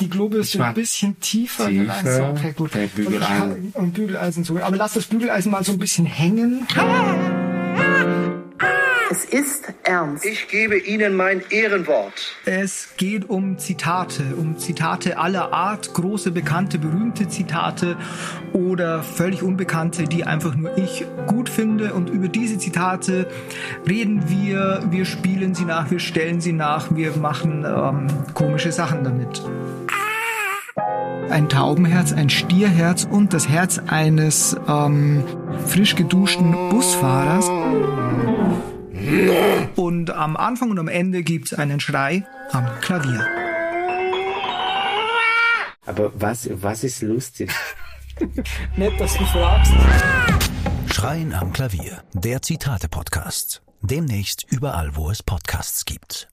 Die Globe ist ein bisschen tiefer. tiefer. Okay, gut. Der Bügeleisen. Und, und Bügeleisen so. Aber lass das Bügeleisen mal so ein bisschen hängen. Es ist ernst. Ich gebe Ihnen mein Ehrenwort. Es geht um Zitate, um Zitate aller Art, große, bekannte, berühmte Zitate oder völlig unbekannte, die einfach nur ich gut finde. Und über diese Zitate reden wir, wir spielen sie nach, wir stellen sie nach, wir machen ähm, komische Sachen damit. Ein Taubenherz, ein Stierherz und das Herz eines ähm, frisch geduschten Busfahrers. Und am Anfang und am Ende gibt's einen Schrei am Klavier. Aber was, was ist lustig? Nett, dass du fragst. Schreien am Klavier, der Zitate-Podcast. Demnächst überall, wo es Podcasts gibt.